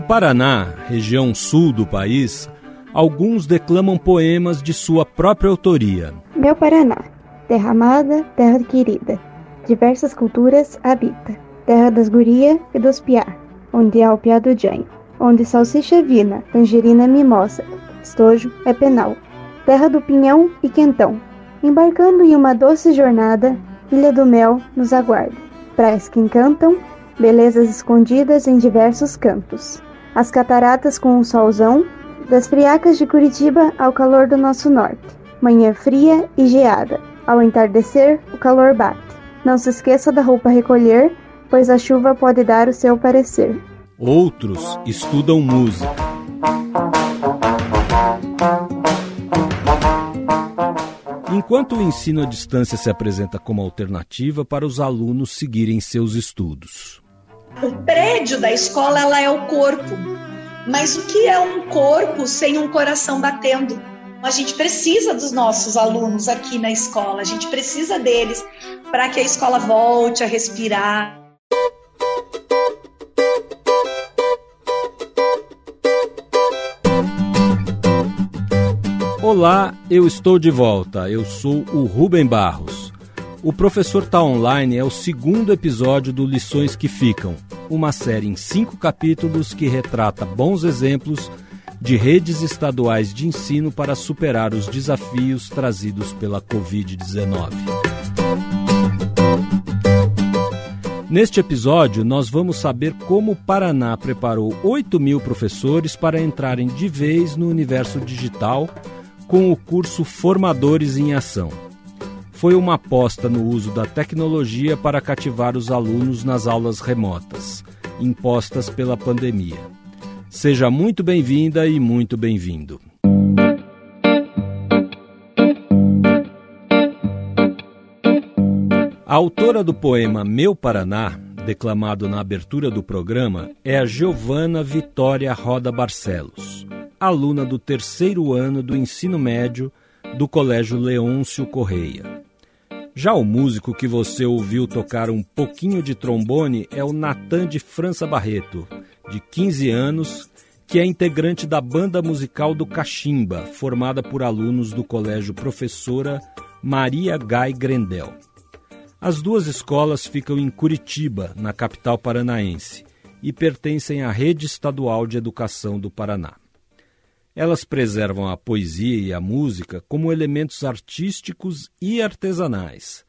No Paraná, região sul do país, alguns declamam poemas de sua própria autoria. Meu Paraná, terra amada, terra querida, diversas culturas habita, terra das guria e dos piá, onde há o piá do janho, onde salsicha é vina, tangerina é mimosa, estojo é penal, terra do pinhão e quentão. Embarcando em uma doce jornada, Ilha do Mel nos aguarda, praias que encantam, belezas escondidas em diversos campos. As cataratas com um solzão, das friacas de Curitiba ao calor do nosso norte. Manhã fria e geada, ao entardecer o calor bate. Não se esqueça da roupa recolher, pois a chuva pode dar o seu parecer. Outros estudam música. Enquanto o ensino à distância se apresenta como alternativa para os alunos seguirem seus estudos. O prédio da escola ela é o corpo. Mas o que é um corpo sem um coração batendo? A gente precisa dos nossos alunos aqui na escola, a gente precisa deles para que a escola volte a respirar. Olá, eu estou de volta. Eu sou o Rubem Barros. O Professor Tá Online é o segundo episódio do Lições que Ficam, uma série em cinco capítulos que retrata bons exemplos de redes estaduais de ensino para superar os desafios trazidos pela Covid-19. Neste episódio, nós vamos saber como o Paraná preparou 8 mil professores para entrarem de vez no universo digital com o curso Formadores em Ação foi uma aposta no uso da tecnologia para cativar os alunos nas aulas remotas, impostas pela pandemia. Seja muito bem-vinda e muito bem-vindo. A autora do poema Meu Paraná, declamado na abertura do programa, é a Giovana Vitória Roda Barcelos, aluna do terceiro ano do ensino médio do Colégio Leôncio Correia. Já o músico que você ouviu tocar um pouquinho de trombone é o Natan de França Barreto, de 15 anos, que é integrante da banda musical do Cachimba, formada por alunos do Colégio Professora Maria Gai Grendel. As duas escolas ficam em Curitiba, na capital paranaense, e pertencem à Rede Estadual de Educação do Paraná. Elas preservam a poesia e a música como elementos artísticos e artesanais.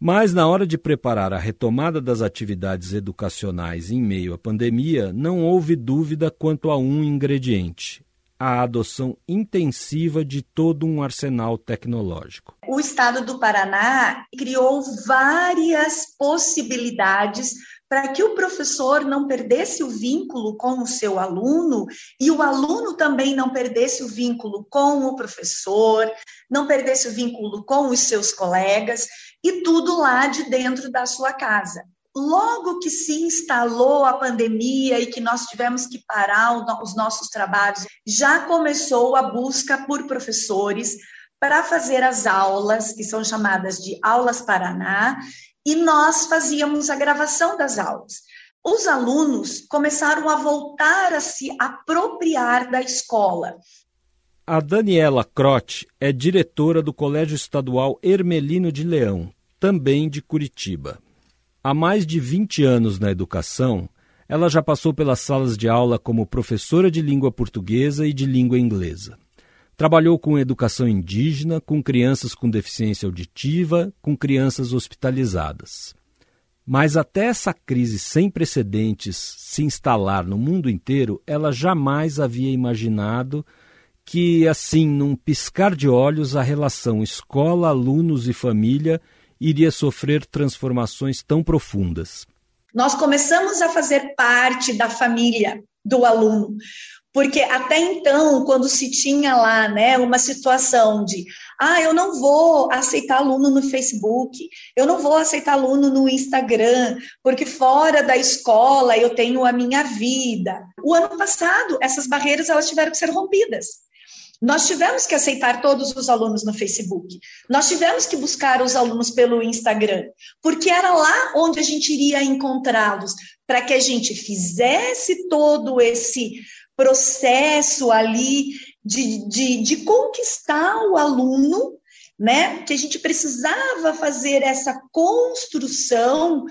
Mas, na hora de preparar a retomada das atividades educacionais em meio à pandemia, não houve dúvida quanto a um ingrediente: a adoção intensiva de todo um arsenal tecnológico. O estado do Paraná criou várias possibilidades para que o professor não perdesse o vínculo com o seu aluno e o aluno também não perdesse o vínculo com o professor, não perdesse o vínculo com os seus colegas e tudo lá de dentro da sua casa. Logo que se instalou a pandemia e que nós tivemos que parar os nossos trabalhos, já começou a busca por professores para fazer as aulas, que são chamadas de Aulas Paraná, e nós fazíamos a gravação das aulas. Os alunos começaram a voltar a se apropriar da escola. A Daniela Crote é diretora do Colégio Estadual Hermelino de Leão, também de Curitiba. Há mais de 20 anos na educação, ela já passou pelas salas de aula como professora de língua portuguesa e de língua inglesa. Trabalhou com educação indígena, com crianças com deficiência auditiva, com crianças hospitalizadas. Mas até essa crise sem precedentes se instalar no mundo inteiro, ela jamais havia imaginado que, assim, num piscar de olhos, a relação escola, alunos e família iria sofrer transformações tão profundas. Nós começamos a fazer parte da família do aluno. Porque até então, quando se tinha lá né, uma situação de ah, eu não vou aceitar aluno no Facebook, eu não vou aceitar aluno no Instagram, porque fora da escola eu tenho a minha vida. O ano passado, essas barreiras elas tiveram que ser rompidas. Nós tivemos que aceitar todos os alunos no Facebook. Nós tivemos que buscar os alunos pelo Instagram, porque era lá onde a gente iria encontrá-los, para que a gente fizesse todo esse processo ali de, de, de conquistar o aluno, né? Que a gente precisava fazer essa construção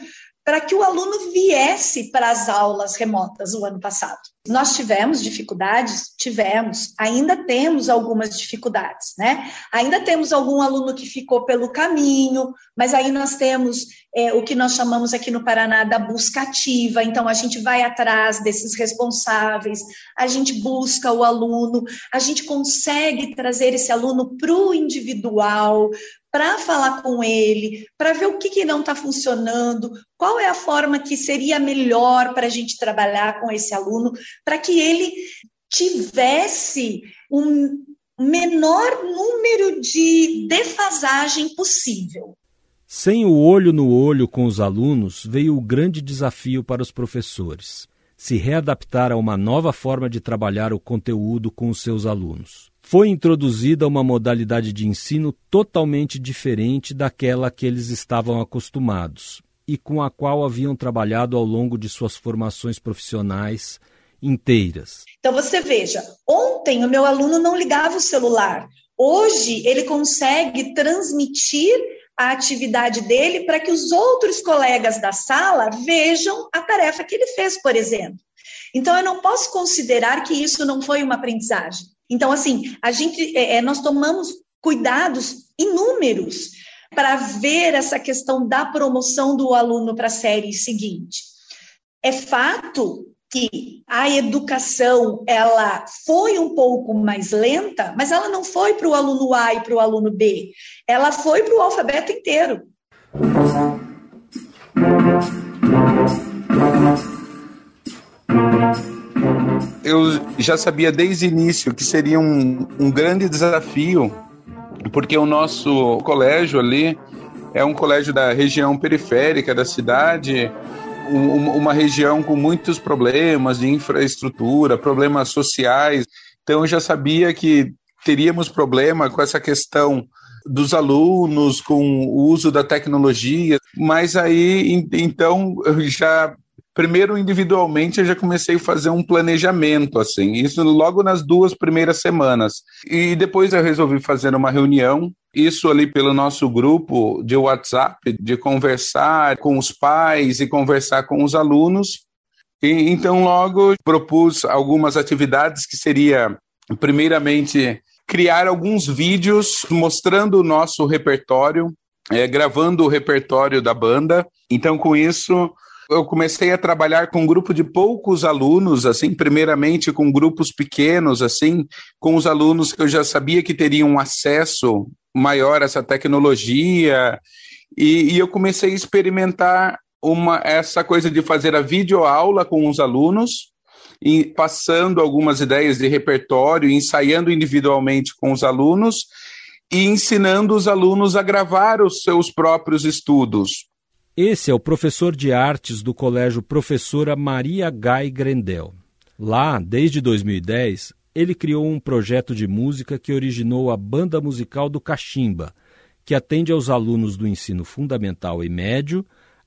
para que o aluno viesse para as aulas remotas o ano passado. Nós tivemos dificuldades? Tivemos, ainda temos algumas dificuldades, né? Ainda temos algum aluno que ficou pelo caminho, mas aí nós temos é, o que nós chamamos aqui no Paraná da busca ativa, então a gente vai atrás desses responsáveis, a gente busca o aluno, a gente consegue trazer esse aluno para o individual, para falar com ele, para ver o que, que não está funcionando, qual é a forma que seria melhor para a gente trabalhar com esse aluno, para que ele tivesse um menor número de defasagem possível. Sem o olho no olho com os alunos, veio o grande desafio para os professores: se readaptar a uma nova forma de trabalhar o conteúdo com os seus alunos foi introduzida uma modalidade de ensino totalmente diferente daquela que eles estavam acostumados e com a qual haviam trabalhado ao longo de suas formações profissionais inteiras. Então você veja, ontem o meu aluno não ligava o celular. Hoje ele consegue transmitir a atividade dele para que os outros colegas da sala vejam a tarefa que ele fez, por exemplo. Então eu não posso considerar que isso não foi uma aprendizagem. Então, assim, a gente, é, é, nós tomamos cuidados inúmeros para ver essa questão da promoção do aluno para a série seguinte. É fato que a educação ela foi um pouco mais lenta, mas ela não foi para o aluno A e para o aluno B, ela foi para o alfabeto inteiro eu já sabia desde o início que seria um, um grande desafio, porque o nosso colégio ali é um colégio da região periférica da cidade, um, uma região com muitos problemas de infraestrutura, problemas sociais. Então eu já sabia que teríamos problema com essa questão dos alunos com o uso da tecnologia, mas aí então eu já primeiro individualmente eu já comecei a fazer um planejamento assim, isso logo nas duas primeiras semanas. E depois eu resolvi fazer uma reunião, isso ali pelo nosso grupo de WhatsApp, de conversar com os pais e conversar com os alunos. E, então logo propus algumas atividades que seria primeiramente criar alguns vídeos mostrando o nosso repertório, é, gravando o repertório da banda. Então com isso eu comecei a trabalhar com um grupo de poucos alunos, assim, primeiramente com grupos pequenos, assim, com os alunos que eu já sabia que teriam acesso maior a essa tecnologia, e, e eu comecei a experimentar uma essa coisa de fazer a videoaula com os alunos, e passando algumas ideias de repertório, ensaiando individualmente com os alunos e ensinando os alunos a gravar os seus próprios estudos. Esse é o professor de artes do Colégio Professora Maria Gai Grendel. Lá, desde 2010, ele criou um projeto de música que originou a Banda Musical do Cachimba, que atende aos alunos do ensino fundamental e médio,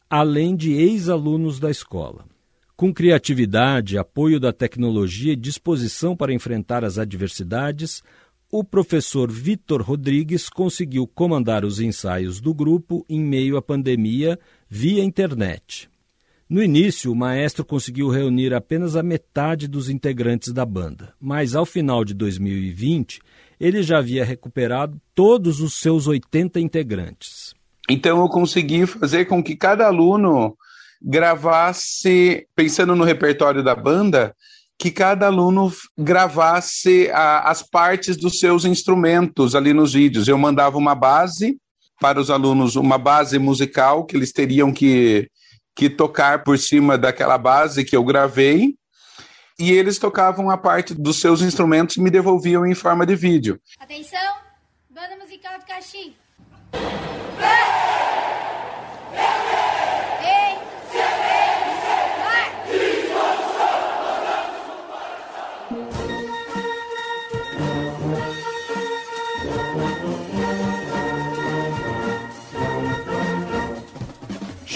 além de ex-alunos da escola. Com criatividade, apoio da tecnologia e disposição para enfrentar as adversidades, o professor Vitor Rodrigues conseguiu comandar os ensaios do grupo em meio à pandemia via internet. No início, o maestro conseguiu reunir apenas a metade dos integrantes da banda, mas ao final de 2020, ele já havia recuperado todos os seus 80 integrantes. Então eu consegui fazer com que cada aluno gravasse, pensando no repertório da banda, que cada aluno gravasse a, as partes dos seus instrumentos ali nos vídeos. Eu mandava uma base para os alunos, uma base musical que eles teriam que, que tocar por cima daquela base que eu gravei, e eles tocavam a parte dos seus instrumentos e me devolviam em forma de vídeo. Atenção, banda musical de Caxim.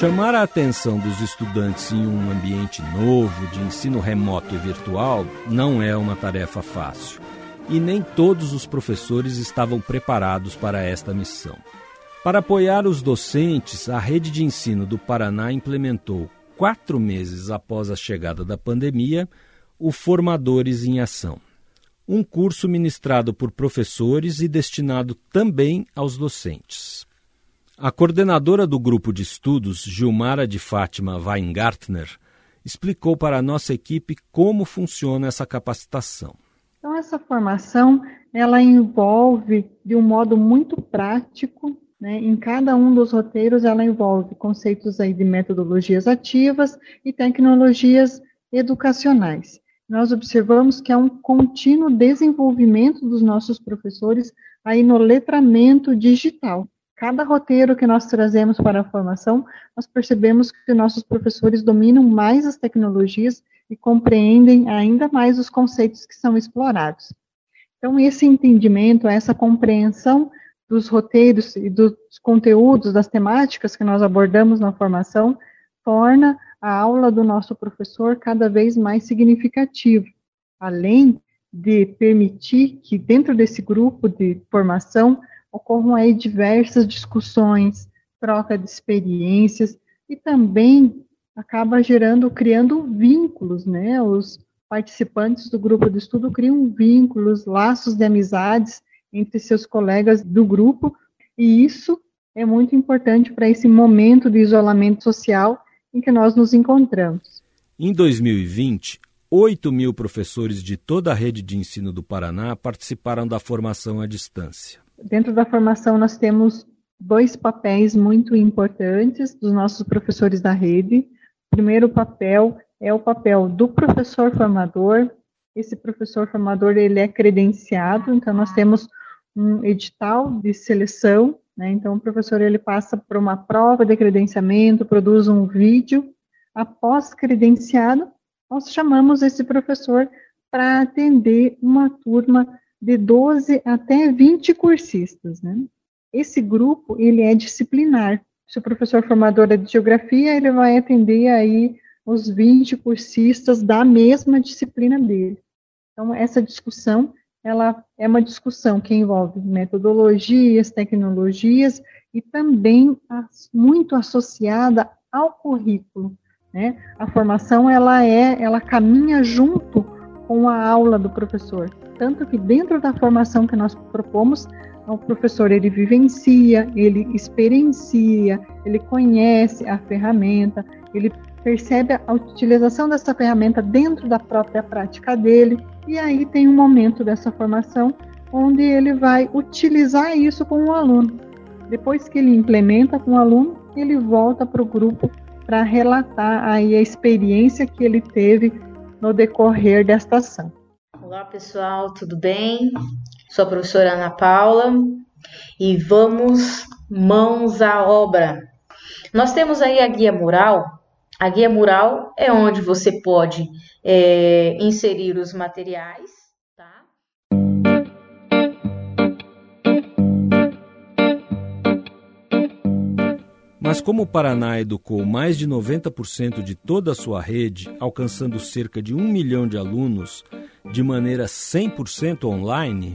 Chamar a atenção dos estudantes em um ambiente novo, de ensino remoto e virtual, não é uma tarefa fácil. E nem todos os professores estavam preparados para esta missão. Para apoiar os docentes, a rede de ensino do Paraná implementou, quatro meses após a chegada da pandemia, o Formadores em Ação. Um curso ministrado por professores e destinado também aos docentes. A coordenadora do grupo de estudos, Gilmara de Fátima Weingartner, explicou para a nossa equipe como funciona essa capacitação. Então, essa formação ela envolve de um modo muito prático, né, em cada um dos roteiros ela envolve conceitos aí de metodologias ativas e tecnologias educacionais. Nós observamos que há um contínuo desenvolvimento dos nossos professores aí no letramento digital. Cada roteiro que nós trazemos para a formação, nós percebemos que nossos professores dominam mais as tecnologias e compreendem ainda mais os conceitos que são explorados. Então, esse entendimento, essa compreensão dos roteiros e dos conteúdos, das temáticas que nós abordamos na formação, torna a aula do nosso professor cada vez mais significativa, além de permitir que dentro desse grupo de formação ocorram aí diversas discussões, troca de experiências e também acaba gerando, criando vínculos, né? Os participantes do grupo de estudo criam vínculos, laços de amizades entre seus colegas do grupo, e isso é muito importante para esse momento de isolamento social em que nós nos encontramos. Em 2020, 8 mil professores de toda a rede de ensino do Paraná participaram da formação à distância. Dentro da formação, nós temos dois papéis muito importantes dos nossos professores da rede. O primeiro papel é o papel do professor formador. Esse professor formador ele é credenciado, então nós temos um edital de seleção, né? Então o professor ele passa por uma prova de credenciamento, produz um vídeo. Após credenciado, nós chamamos esse professor para atender uma turma de 12 até 20 cursistas, né? Esse grupo, ele é disciplinar. Se o professor formador é de geografia, ele vai atender aí os 20 cursistas da mesma disciplina dele. Então, essa discussão, ela é uma discussão que envolve metodologias, tecnologias e também muito associada ao currículo, né? A formação, ela é, ela caminha junto com a aula do professor. Tanto que dentro da formação que nós propomos, o professor ele vivencia, ele experiencia, ele conhece a ferramenta, ele percebe a utilização dessa ferramenta dentro da própria prática dele, e aí tem um momento dessa formação onde ele vai utilizar isso com o aluno. Depois que ele implementa com o aluno, ele volta para o grupo para relatar aí a experiência que ele teve no decorrer desta ação. Olá pessoal, tudo bem? Sou a professora Ana Paula e vamos mãos à obra. Nós temos aí a guia mural. A guia mural é onde você pode é, inserir os materiais Mas como o Paraná educou mais de 90% de toda a sua rede, alcançando cerca de um milhão de alunos de maneira 100% online,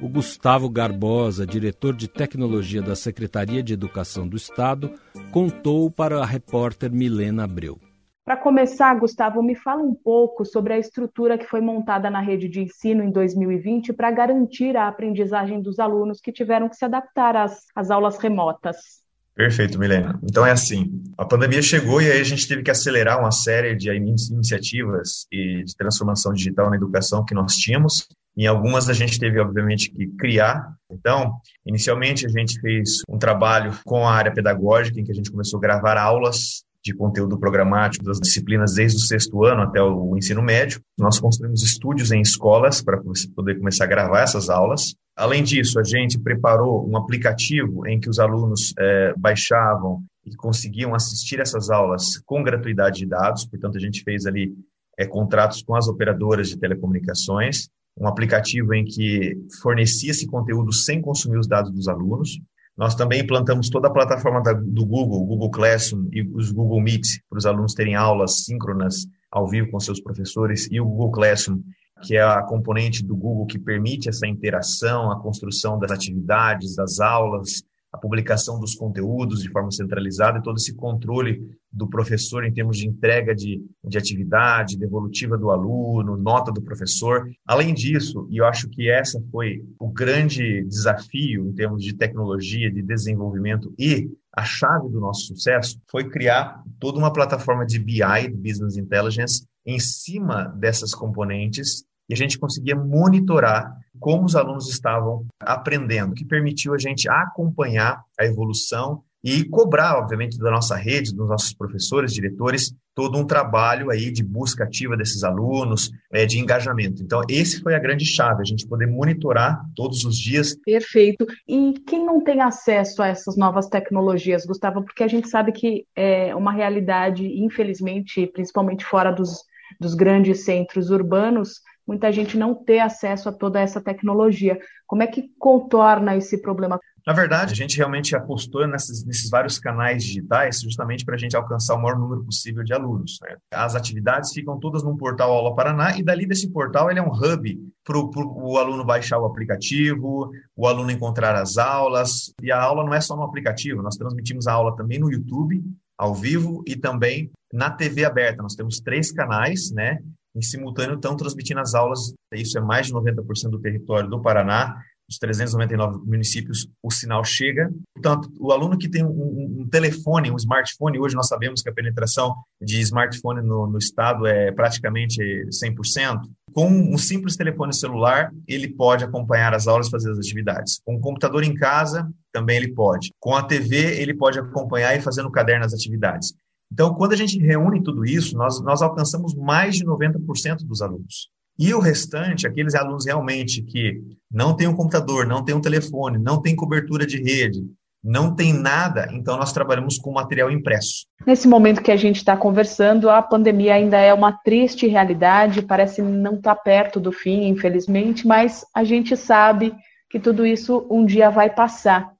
o Gustavo Garbosa, diretor de tecnologia da Secretaria de Educação do Estado, contou para a repórter Milena Abreu. Para começar, Gustavo, me fala um pouco sobre a estrutura que foi montada na rede de ensino em 2020 para garantir a aprendizagem dos alunos que tiveram que se adaptar às, às aulas remotas. Perfeito, Milena. Então é assim, a pandemia chegou e aí a gente teve que acelerar uma série de iniciativas e de transformação digital na educação que nós tínhamos. Em algumas a gente teve, obviamente, que criar. Então, inicialmente a gente fez um trabalho com a área pedagógica, em que a gente começou a gravar aulas de conteúdo programático das disciplinas desde o sexto ano até o ensino médio. Nós construímos estúdios em escolas para poder começar a gravar essas aulas. Além disso, a gente preparou um aplicativo em que os alunos é, baixavam e conseguiam assistir essas aulas com gratuidade de dados. Portanto, a gente fez ali é, contratos com as operadoras de telecomunicações, um aplicativo em que fornecia esse conteúdo sem consumir os dados dos alunos. Nós também implantamos toda a plataforma da, do Google, Google Classroom e os Google Meet, para os alunos terem aulas síncronas ao vivo com seus professores, e o Google Classroom, que é a componente do Google que permite essa interação, a construção das atividades, das aulas, a publicação dos conteúdos de forma centralizada e todo esse controle do professor em termos de entrega de, de atividade, devolutiva do aluno, nota do professor. Além disso, e eu acho que essa foi o grande desafio em termos de tecnologia, de desenvolvimento e a chave do nosso sucesso foi criar toda uma plataforma de BI, Business Intelligence, em cima dessas componentes e a gente conseguia monitorar como os alunos estavam aprendendo, que permitiu a gente acompanhar a evolução e cobrar, obviamente, da nossa rede, dos nossos professores, diretores, todo um trabalho aí de busca ativa desses alunos, é, de engajamento. Então, esse foi a grande chave, a gente poder monitorar todos os dias. Perfeito. E quem não tem acesso a essas novas tecnologias, Gustavo? Porque a gente sabe que é uma realidade, infelizmente, principalmente fora dos, dos grandes centros urbanos, muita gente não ter acesso a toda essa tecnologia. Como é que contorna esse problema? Na verdade, a gente realmente apostou nesses, nesses vários canais digitais justamente para a gente alcançar o maior número possível de alunos. Né? As atividades ficam todas no portal Aula Paraná e dali desse portal ele é um hub para o aluno baixar o aplicativo, o aluno encontrar as aulas. E a aula não é só no aplicativo, nós transmitimos a aula também no YouTube, ao vivo, e também na TV aberta. Nós temos três canais, né? Em simultâneo estão transmitindo as aulas, isso é mais de 90% do território do Paraná, os 399 municípios, o sinal chega. Portanto, o aluno que tem um, um, telefone, um smartphone, hoje nós sabemos que a penetração de smartphone no, no estado é praticamente 100%. Com um simples telefone celular, ele pode acompanhar as aulas e fazer as atividades. Com um computador em casa, também ele pode. Com a TV, ele pode acompanhar e fazer no caderno as atividades. Então, quando a gente reúne tudo isso, nós, nós alcançamos mais de 90% dos alunos. E o restante, aqueles alunos realmente que não têm um computador, não têm um telefone, não têm cobertura de rede, não tem nada, então nós trabalhamos com material impresso. Nesse momento que a gente está conversando, a pandemia ainda é uma triste realidade, parece não estar tá perto do fim, infelizmente, mas a gente sabe que tudo isso um dia vai passar.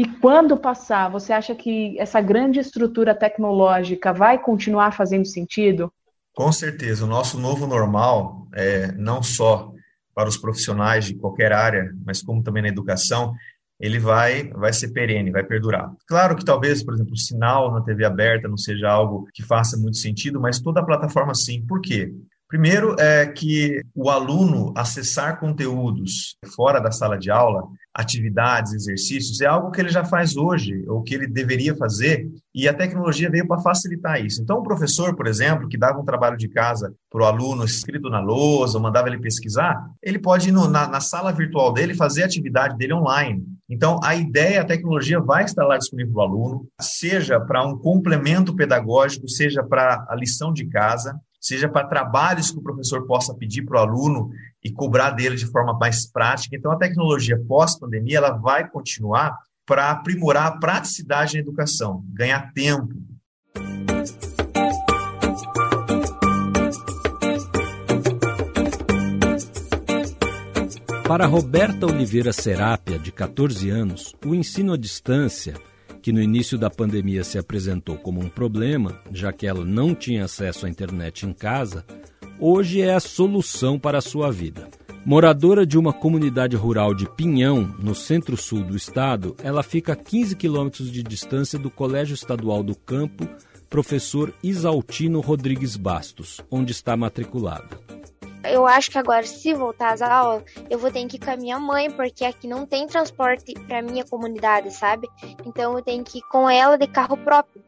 E quando passar, você acha que essa grande estrutura tecnológica vai continuar fazendo sentido? Com certeza. O nosso novo normal, é, não só para os profissionais de qualquer área, mas como também na educação, ele vai, vai ser perene, vai perdurar. Claro que talvez, por exemplo, o sinal na TV aberta não seja algo que faça muito sentido, mas toda a plataforma sim. Por quê? Primeiro é que o aluno acessar conteúdos fora da sala de aula, atividades, exercícios, é algo que ele já faz hoje, ou que ele deveria fazer, e a tecnologia veio para facilitar isso. Então, o professor, por exemplo, que dava um trabalho de casa para o aluno escrito na lousa, ou mandava ele pesquisar, ele pode ir no, na, na sala virtual dele fazer a atividade dele online. Então, a ideia, a tecnologia vai estar lá disponível para o aluno, seja para um complemento pedagógico, seja para a lição de casa, seja para trabalhos que o professor possa pedir para o aluno e cobrar dele de forma mais prática. Então, a tecnologia pós-pandemia ela vai continuar para aprimorar a praticidade na educação, ganhar tempo. Para Roberta Oliveira Serápia, de 14 anos, o ensino à distância que no início da pandemia se apresentou como um problema, já que ela não tinha acesso à internet em casa, hoje é a solução para a sua vida. Moradora de uma comunidade rural de Pinhão, no centro-sul do estado, ela fica a 15 quilômetros de distância do Colégio Estadual do Campo, professor Isaltino Rodrigues Bastos, onde está matriculada. Eu acho que agora, se voltar às aulas, eu vou ter que ir com a minha mãe, porque aqui não tem transporte para minha comunidade, sabe? Então eu tenho que ir com ela de carro próprio.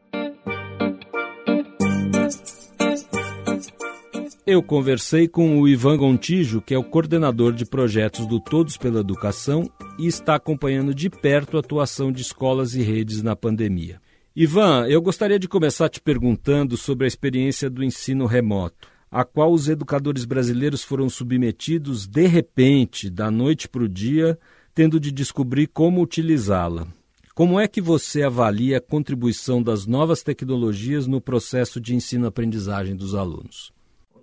Eu conversei com o Ivan Gontijo, que é o coordenador de projetos do Todos pela Educação e está acompanhando de perto a atuação de escolas e redes na pandemia. Ivan, eu gostaria de começar te perguntando sobre a experiência do ensino remoto a qual os educadores brasileiros foram submetidos de repente, da noite para o dia, tendo de descobrir como utilizá-la. Como é que você avalia a contribuição das novas tecnologias no processo de ensino-aprendizagem dos alunos?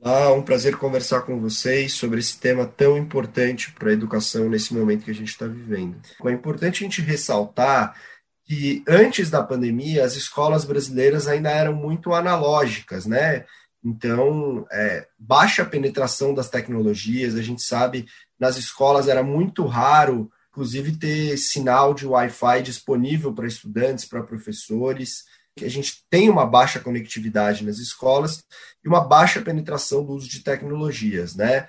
Olá, um prazer conversar com vocês sobre esse tema tão importante para a educação nesse momento que a gente está vivendo. É importante a gente ressaltar que antes da pandemia as escolas brasileiras ainda eram muito analógicas, né? Então, é, baixa penetração das tecnologias, a gente sabe, nas escolas era muito raro, inclusive, ter sinal de Wi-Fi disponível para estudantes, para professores, a gente tem uma baixa conectividade nas escolas e uma baixa penetração do uso de tecnologias, né?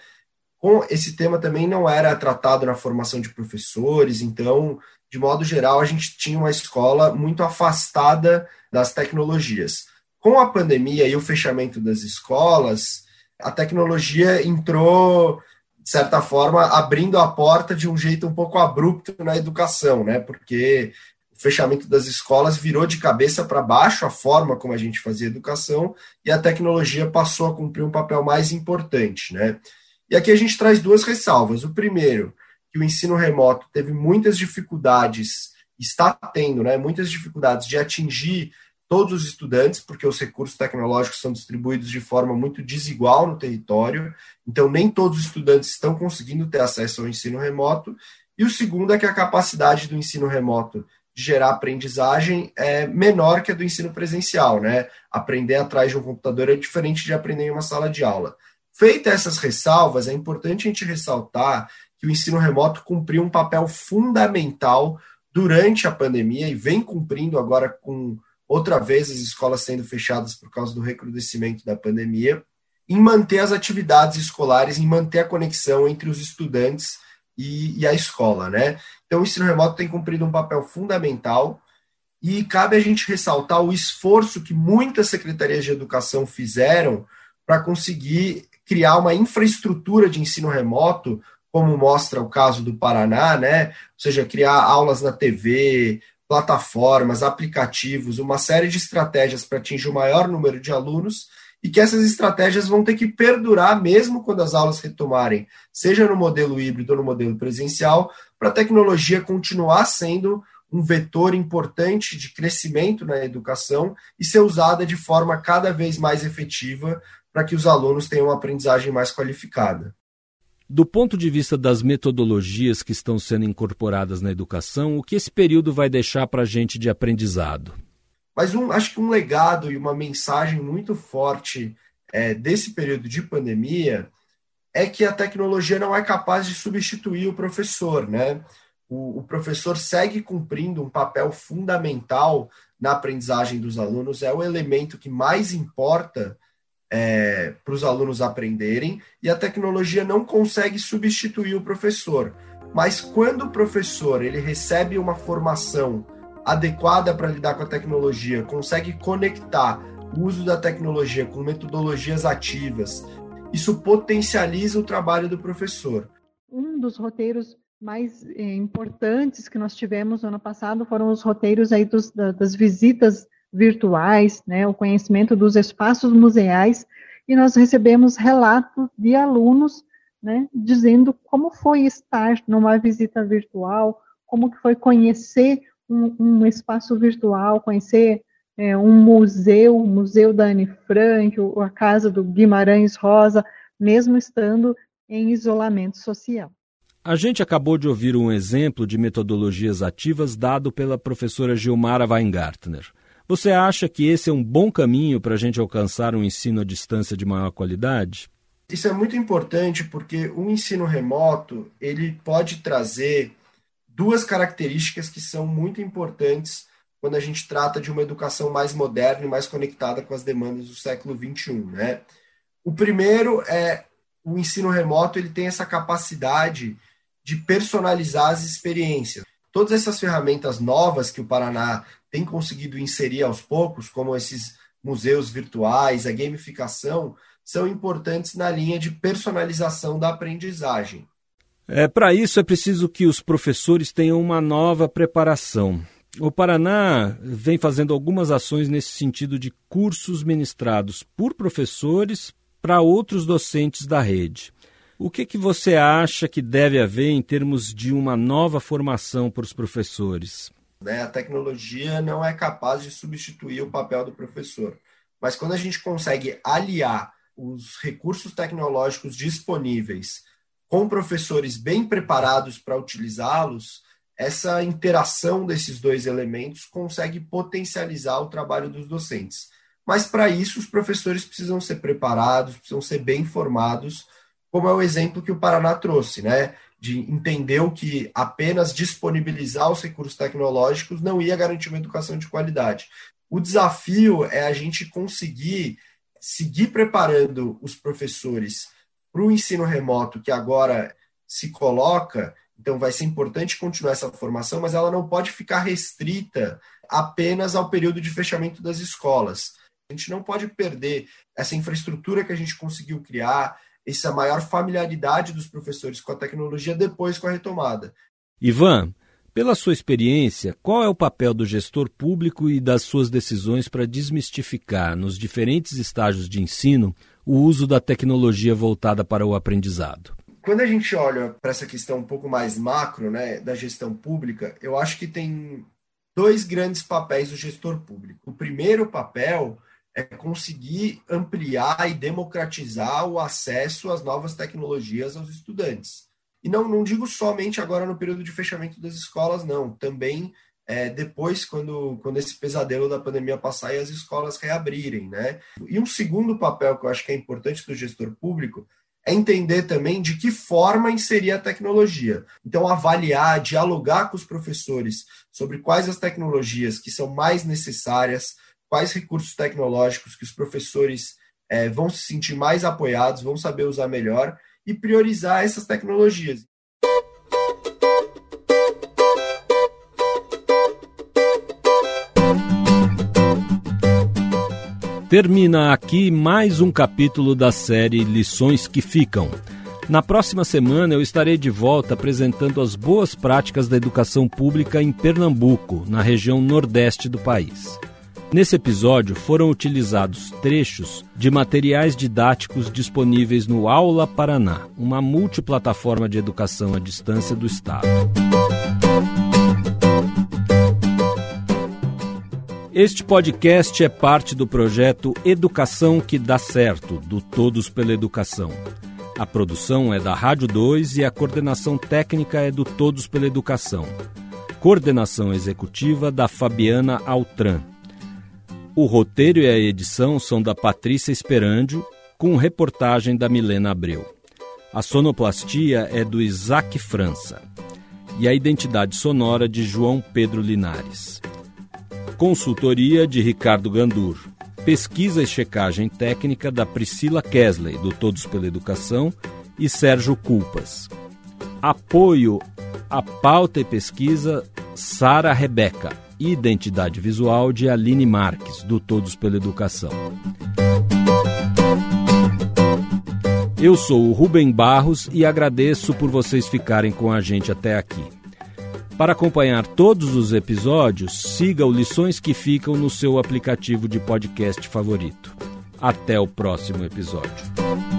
Com esse tema também não era tratado na formação de professores, então, de modo geral, a gente tinha uma escola muito afastada das tecnologias. Com a pandemia e o fechamento das escolas, a tecnologia entrou, de certa forma, abrindo a porta de um jeito um pouco abrupto na educação, né? Porque o fechamento das escolas virou de cabeça para baixo a forma como a gente fazia educação e a tecnologia passou a cumprir um papel mais importante, né? E aqui a gente traz duas ressalvas. O primeiro, que o ensino remoto teve muitas dificuldades, está tendo, né? Muitas dificuldades de atingir todos os estudantes, porque os recursos tecnológicos são distribuídos de forma muito desigual no território, então nem todos os estudantes estão conseguindo ter acesso ao ensino remoto. E o segundo é que a capacidade do ensino remoto de gerar aprendizagem é menor que a do ensino presencial, né? Aprender atrás de um computador é diferente de aprender em uma sala de aula. Feitas essas ressalvas, é importante a gente ressaltar que o ensino remoto cumpriu um papel fundamental durante a pandemia e vem cumprindo agora com outra vez as escolas sendo fechadas por causa do recrudescimento da pandemia, em manter as atividades escolares, em manter a conexão entre os estudantes e, e a escola, né? Então, o ensino remoto tem cumprido um papel fundamental e cabe a gente ressaltar o esforço que muitas secretarias de educação fizeram para conseguir criar uma infraestrutura de ensino remoto, como mostra o caso do Paraná, né? Ou seja, criar aulas na TV, plataformas, aplicativos, uma série de estratégias para atingir o maior número de alunos e que essas estratégias vão ter que perdurar mesmo quando as aulas retomarem, seja no modelo híbrido ou no modelo presencial, para a tecnologia continuar sendo um vetor importante de crescimento na educação e ser usada de forma cada vez mais efetiva para que os alunos tenham uma aprendizagem mais qualificada. Do ponto de vista das metodologias que estão sendo incorporadas na educação, o que esse período vai deixar para a gente de aprendizado? Mas um, acho que um legado e uma mensagem muito forte é, desse período de pandemia é que a tecnologia não é capaz de substituir o professor, né? O, o professor segue cumprindo um papel fundamental na aprendizagem dos alunos, é o elemento que mais importa é, para os alunos aprenderem e a tecnologia não consegue substituir o professor. Mas quando o professor ele recebe uma formação adequada para lidar com a tecnologia, consegue conectar o uso da tecnologia com metodologias ativas, isso potencializa o trabalho do professor. Um dos roteiros mais é, importantes que nós tivemos no ano passado foram os roteiros aí dos, das visitas virtuais, né, o conhecimento dos espaços museais, e nós recebemos relatos de alunos, né, dizendo como foi estar numa visita virtual, como que foi conhecer um, um espaço virtual, conhecer é, um museu, o Museu da Anne Frank, a Casa do Guimarães Rosa, mesmo estando em isolamento social. A gente acabou de ouvir um exemplo de metodologias ativas dado pela professora Gilmara Weingartner. Você acha que esse é um bom caminho para a gente alcançar um ensino à distância de maior qualidade? Isso é muito importante porque o ensino remoto ele pode trazer duas características que são muito importantes quando a gente trata de uma educação mais moderna e mais conectada com as demandas do século XXI. Né? O primeiro é o ensino remoto ele tem essa capacidade de personalizar as experiências. Todas essas ferramentas novas que o Paraná tem conseguido inserir aos poucos, como esses museus virtuais, a gamificação, são importantes na linha de personalização da aprendizagem. É, Para isso é preciso que os professores tenham uma nova preparação. O Paraná vem fazendo algumas ações nesse sentido de cursos ministrados por professores para outros docentes da rede. O que, que você acha que deve haver em termos de uma nova formação para os professores? Né? A tecnologia não é capaz de substituir o papel do professor. Mas quando a gente consegue aliar os recursos tecnológicos disponíveis com professores bem preparados para utilizá-los, essa interação desses dois elementos consegue potencializar o trabalho dos docentes. Mas para isso os professores precisam ser preparados, precisam ser bem formados, como é o exemplo que o Paraná trouxe, né? De entender o que apenas disponibilizar os recursos tecnológicos não ia garantir uma educação de qualidade. O desafio é a gente conseguir seguir preparando os professores para o ensino remoto que agora se coloca. Então, vai ser importante continuar essa formação, mas ela não pode ficar restrita apenas ao período de fechamento das escolas. A gente não pode perder essa infraestrutura que a gente conseguiu criar, essa maior familiaridade dos professores com a tecnologia depois com a retomada. Ivan, pela sua experiência, qual é o papel do gestor público e das suas decisões para desmistificar, nos diferentes estágios de ensino, o uso da tecnologia voltada para o aprendizado? Quando a gente olha para essa questão um pouco mais macro, né, da gestão pública, eu acho que tem dois grandes papéis do gestor público. O primeiro papel é conseguir ampliar e democratizar o acesso às novas tecnologias aos estudantes. E não, não digo somente agora no período de fechamento das escolas, não. Também é, depois, quando, quando esse pesadelo da pandemia passar e as escolas reabrirem, né? E um segundo papel que eu acho que é importante do gestor público é entender também de que forma inserir a tecnologia. Então, avaliar, dialogar com os professores sobre quais as tecnologias que são mais necessárias, quais recursos tecnológicos que os professores é, vão se sentir mais apoiados, vão saber usar melhor e priorizar essas tecnologias. Termina aqui mais um capítulo da série Lições que Ficam. Na próxima semana eu estarei de volta apresentando as boas práticas da educação pública em Pernambuco, na região nordeste do país. Nesse episódio foram utilizados trechos de materiais didáticos disponíveis no Aula Paraná, uma multiplataforma de educação à distância do Estado. Este podcast é parte do projeto Educação que dá certo, do Todos pela Educação. A produção é da Rádio 2 e a coordenação técnica é do Todos pela Educação. Coordenação executiva da Fabiana Altran. O roteiro e a edição são da Patrícia Esperandio, com reportagem da Milena Abreu. A sonoplastia é do Isaac França e a identidade sonora de João Pedro Linares. Consultoria de Ricardo Gandur. Pesquisa e checagem técnica da Priscila Kesley, do Todos pela Educação, e Sérgio Culpas. Apoio à pauta e pesquisa Sara Rebeca identidade visual de Aline Marques, do Todos pela Educação. Eu sou o Rubem Barros e agradeço por vocês ficarem com a gente até aqui. Para acompanhar todos os episódios, siga o Lições que Ficam no seu aplicativo de podcast favorito. Até o próximo episódio.